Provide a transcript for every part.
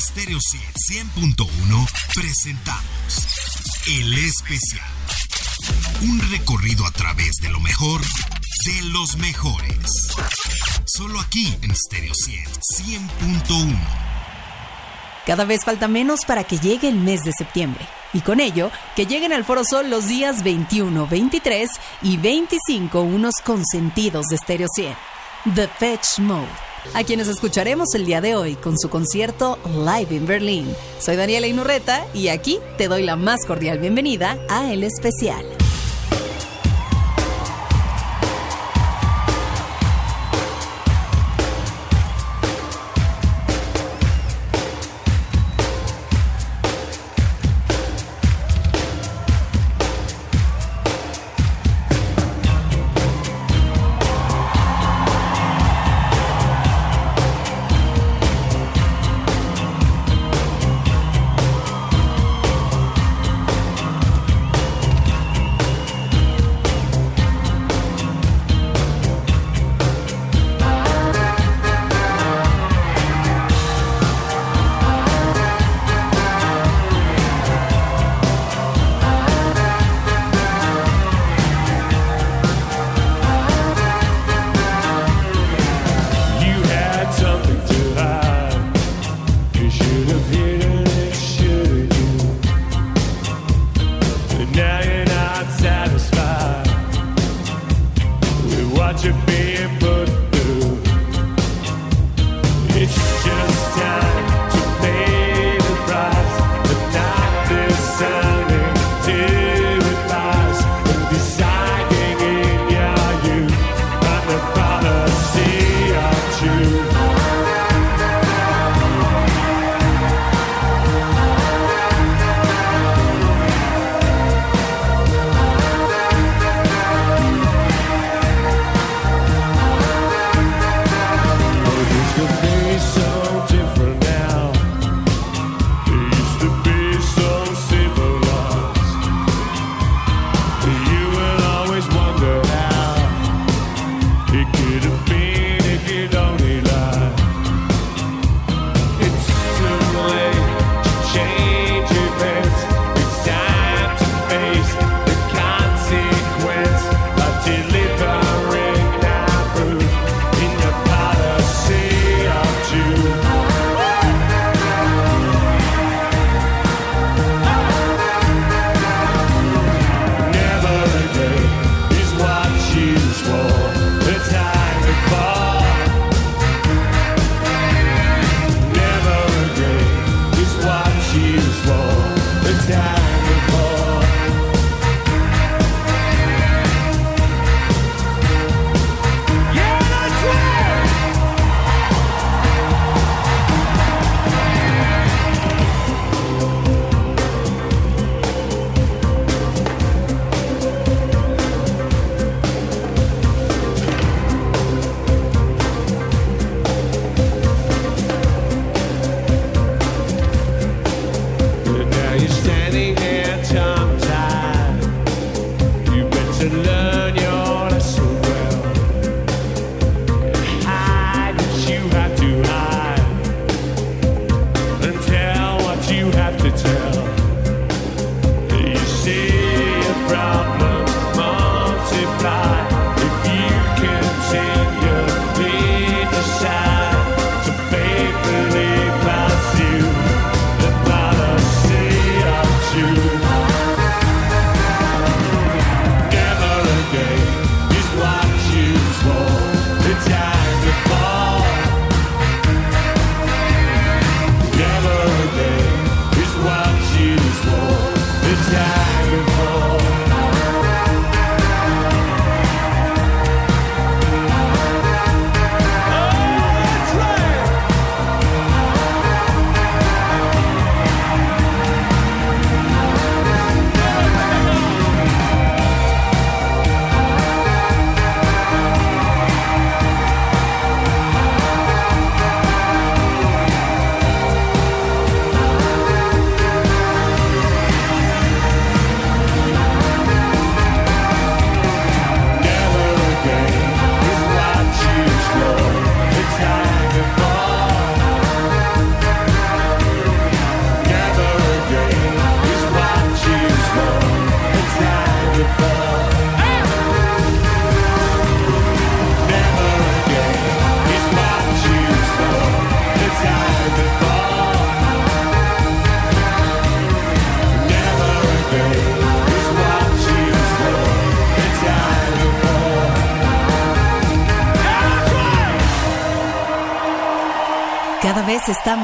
Stereo 100.1 presentamos El Especial. Un recorrido a través de lo mejor de los mejores. Solo aquí en Stereo 100.1. Cada vez falta menos para que llegue el mes de septiembre. Y con ello, que lleguen al Foro Sol los días 21, 23 y 25 unos consentidos de Stereo 100. The Fetch Mode. A quienes escucharemos el día de hoy con su concierto Live in Berlin. Soy Daniela Inurreta y aquí te doy la más cordial bienvenida a El Especial.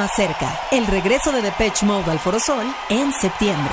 Cerca el regreso de Depeche Mode al Foro Sol en septiembre.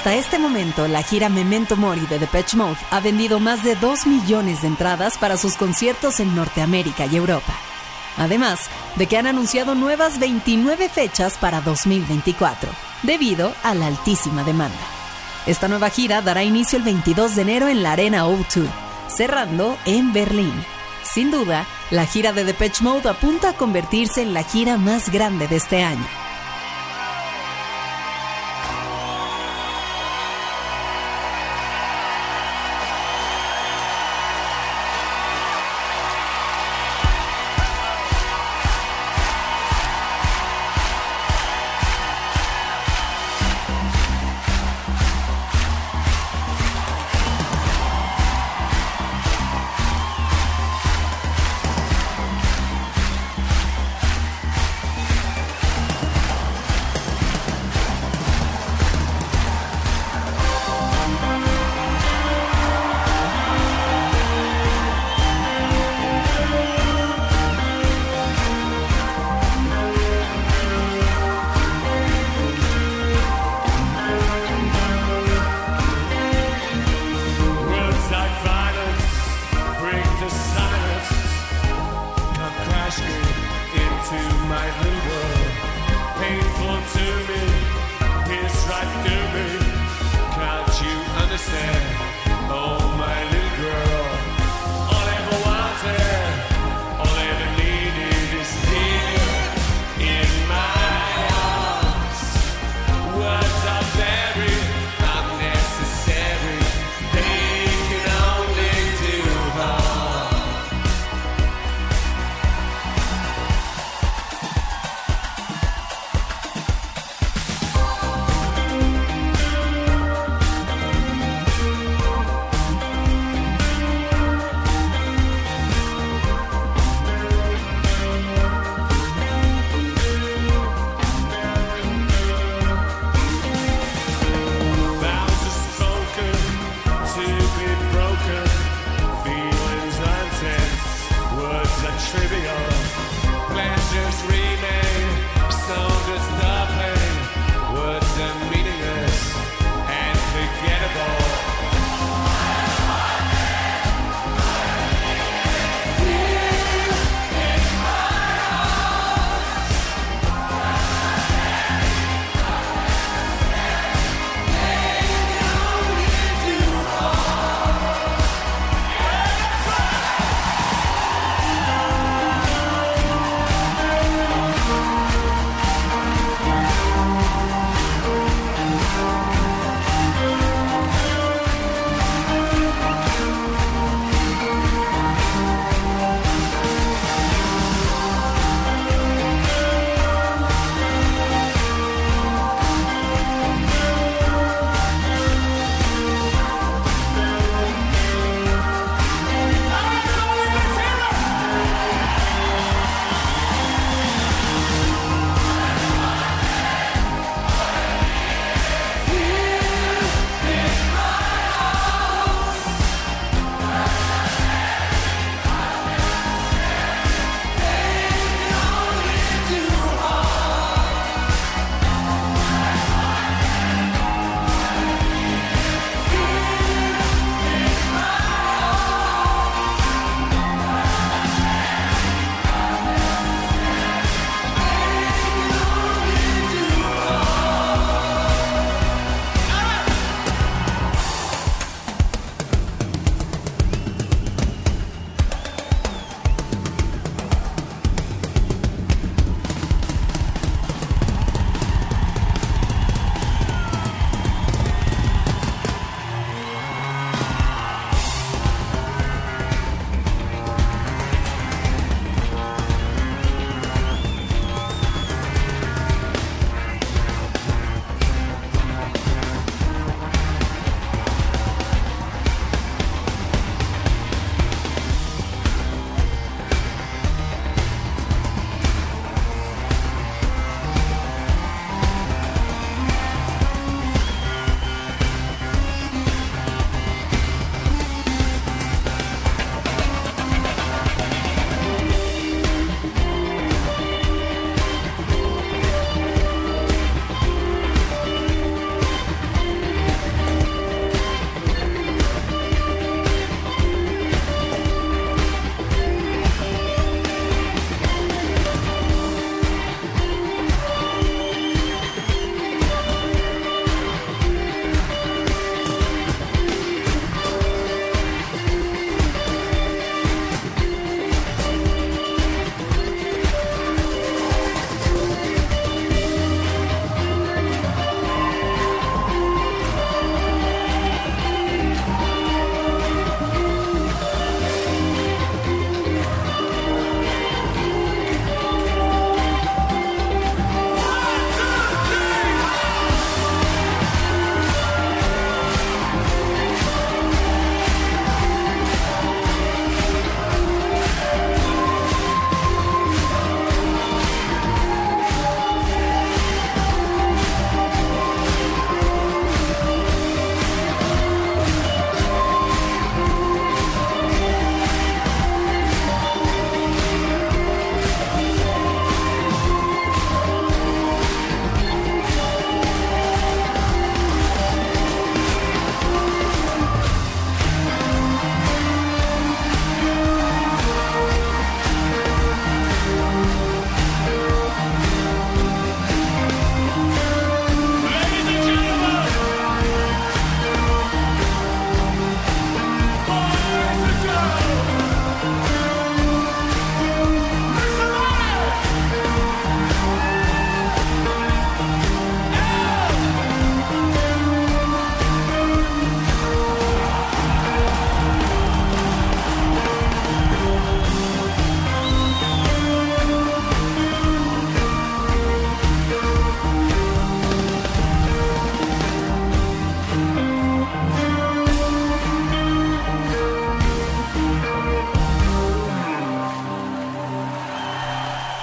Hasta este momento, la gira Memento Mori de Depeche Mode ha vendido más de 2 millones de entradas para sus conciertos en Norteamérica y Europa. Además de que han anunciado nuevas 29 fechas para 2024, debido a la altísima demanda. Esta nueva gira dará inicio el 22 de enero en la Arena O2, cerrando en Berlín. Sin duda, la gira de Depeche Mode apunta a convertirse en la gira más grande de este año. painful to me, right through me. Can't you understand?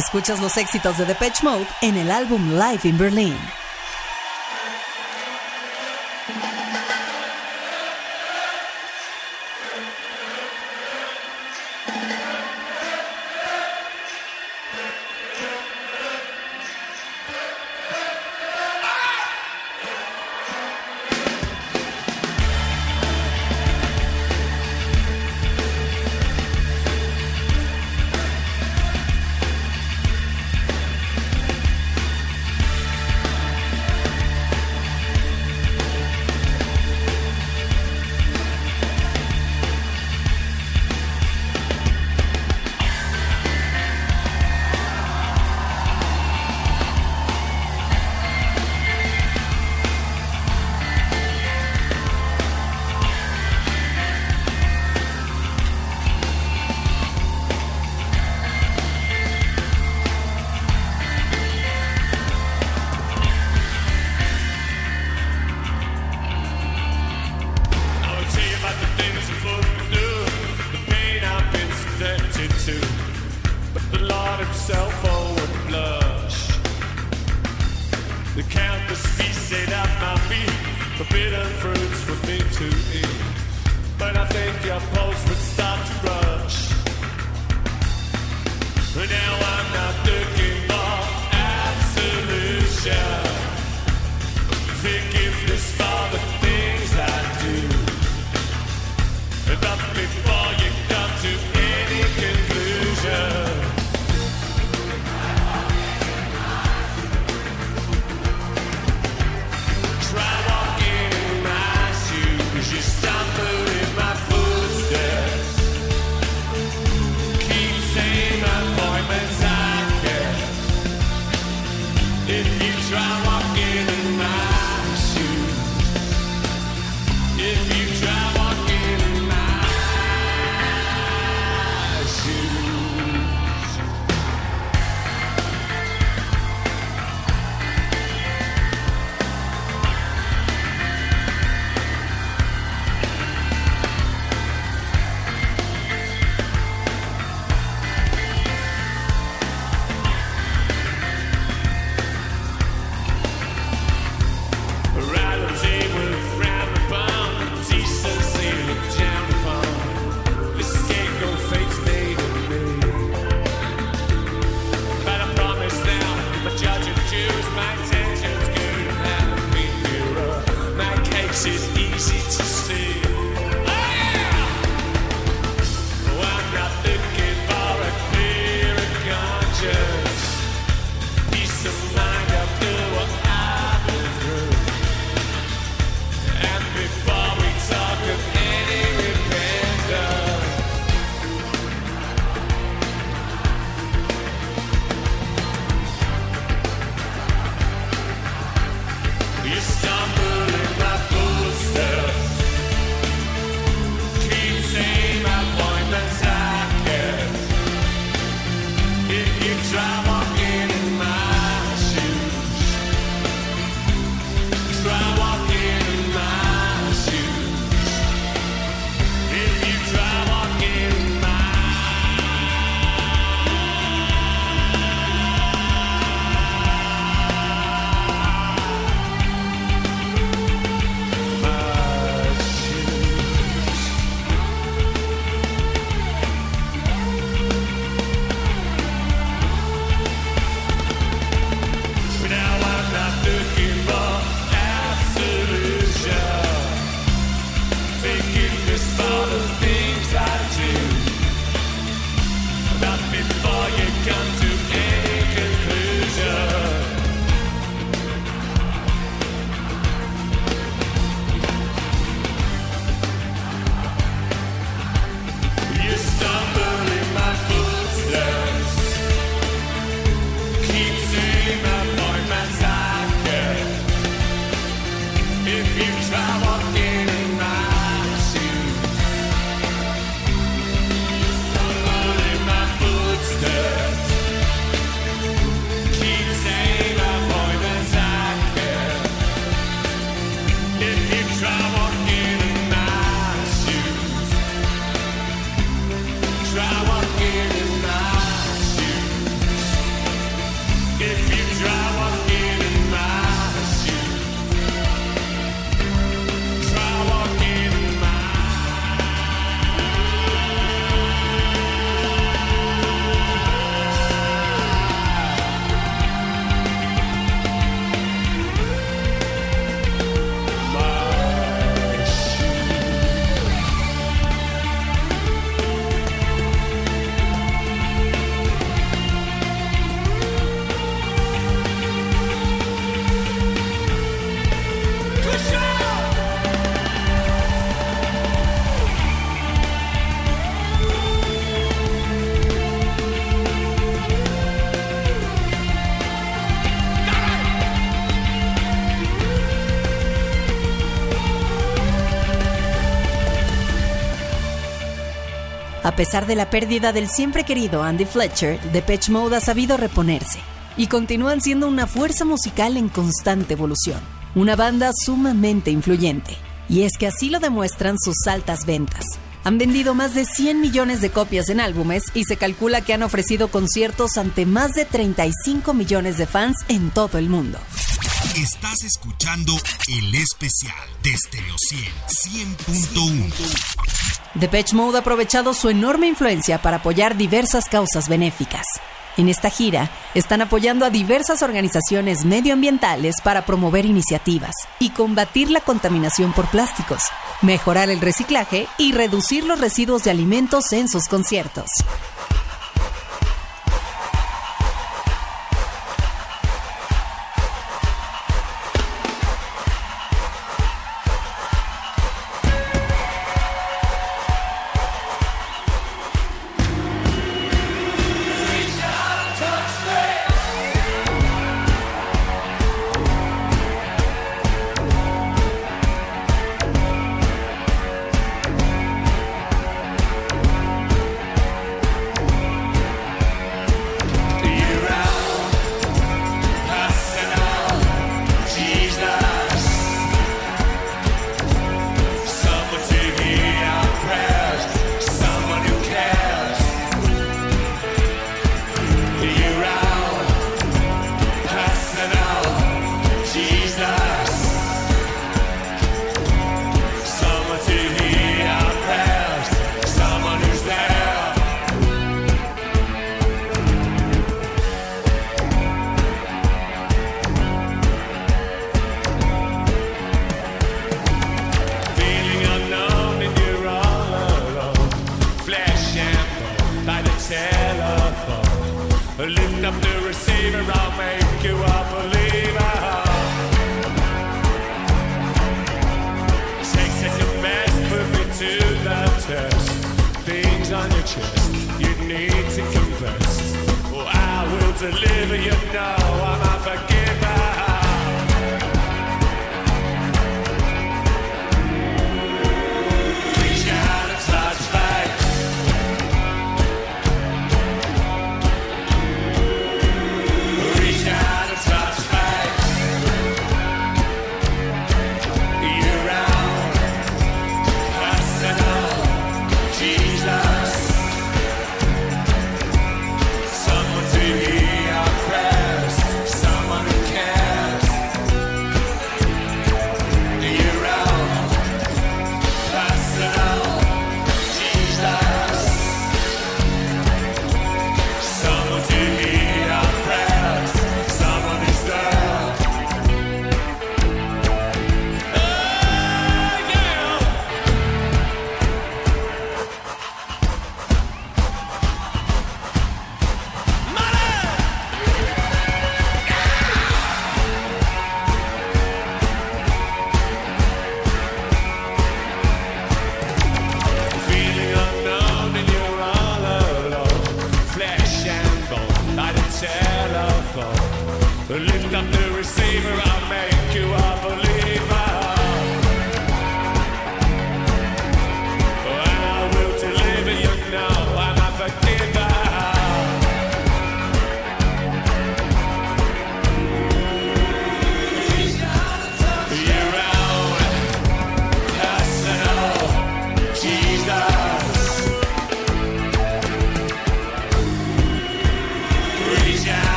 Escuchas los éxitos de Depeche Mode en el álbum Live in Berlin. Pesar de la pérdida del siempre querido Andy Fletcher, Depeche Mode ha sabido reponerse y continúan siendo una fuerza musical en constante evolución. Una banda sumamente influyente. Y es que así lo demuestran sus altas ventas. Han vendido más de 100 millones de copias en álbumes y se calcula que han ofrecido conciertos ante más de 35 millones de fans en todo el mundo. Estás escuchando el especial de Stereo 100 100.1. Depeche Mode ha aprovechado su enorme influencia para apoyar diversas causas benéficas. En esta gira están apoyando a diversas organizaciones medioambientales para promover iniciativas y combatir la contaminación por plásticos, mejorar el reciclaje y reducir los residuos de alimentos en sus conciertos.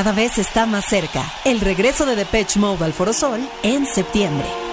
Cada vez está más cerca el regreso de Depeche Mode al Foro Sol en septiembre.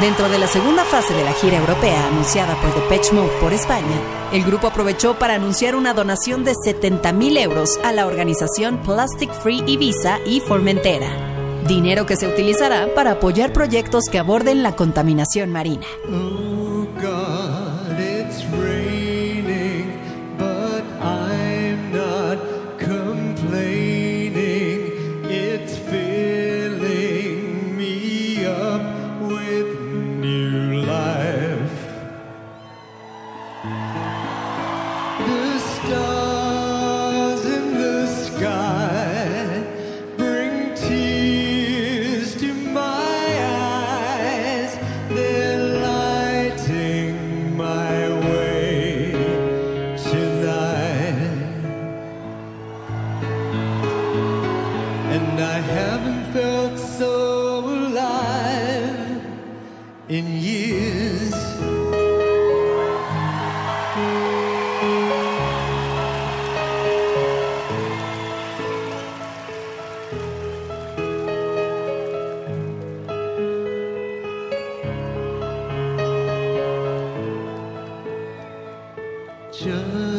Dentro de la segunda fase de la gira europea anunciada por The Depeche Mode por España, el grupo aprovechó para anunciar una donación de 70 mil euros a la organización Plastic Free Ibiza y Formentera, dinero que se utilizará para apoyar proyectos que aborden la contaminación marina. Just.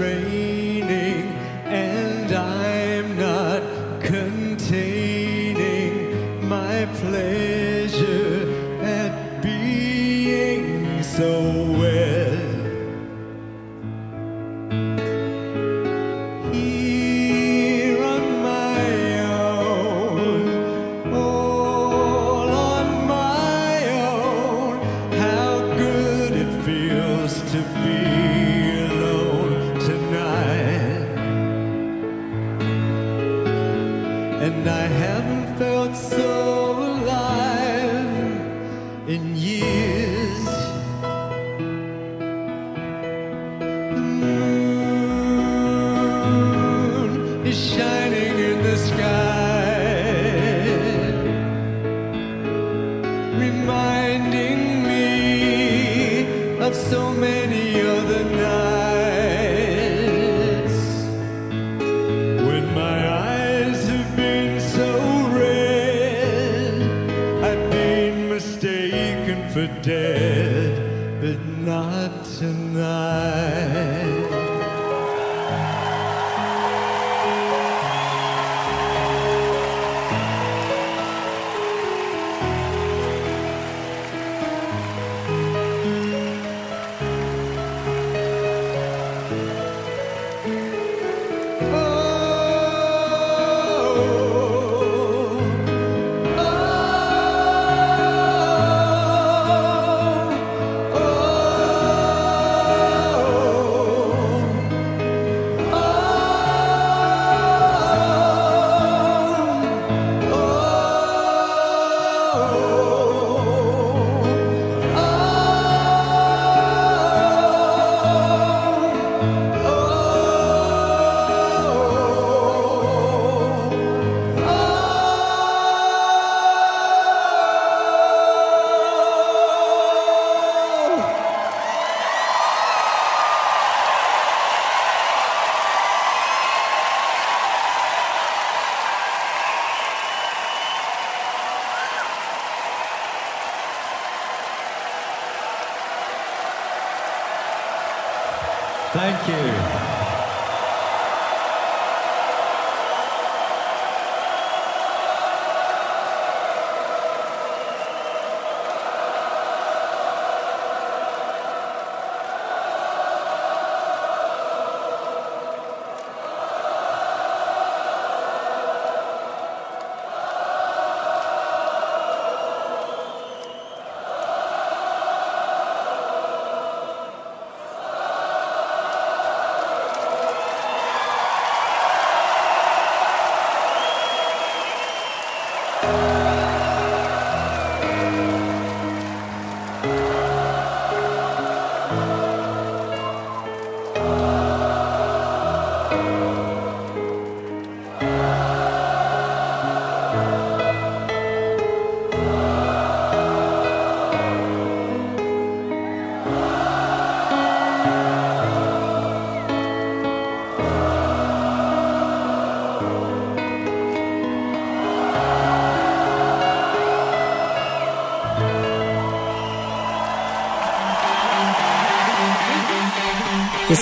rain.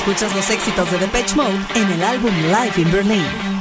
Escuchas los éxitos de Depeche Mode en el álbum Live in Berlin.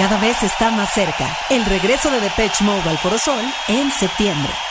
Cada vez está más cerca el regreso de Depeche Mode al Foro Sol en septiembre.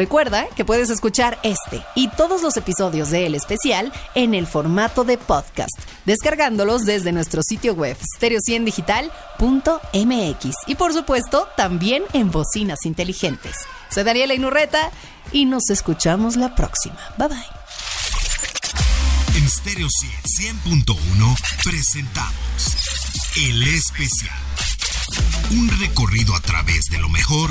Recuerda que puedes escuchar este y todos los episodios de El Especial en el formato de podcast, descargándolos desde nuestro sitio web stereo100digital.mx y por supuesto también en bocinas inteligentes. Soy Daniela Inurreta y nos escuchamos la próxima. Bye bye. En Stereo 100.1 presentamos El Especial. Un recorrido a través de lo mejor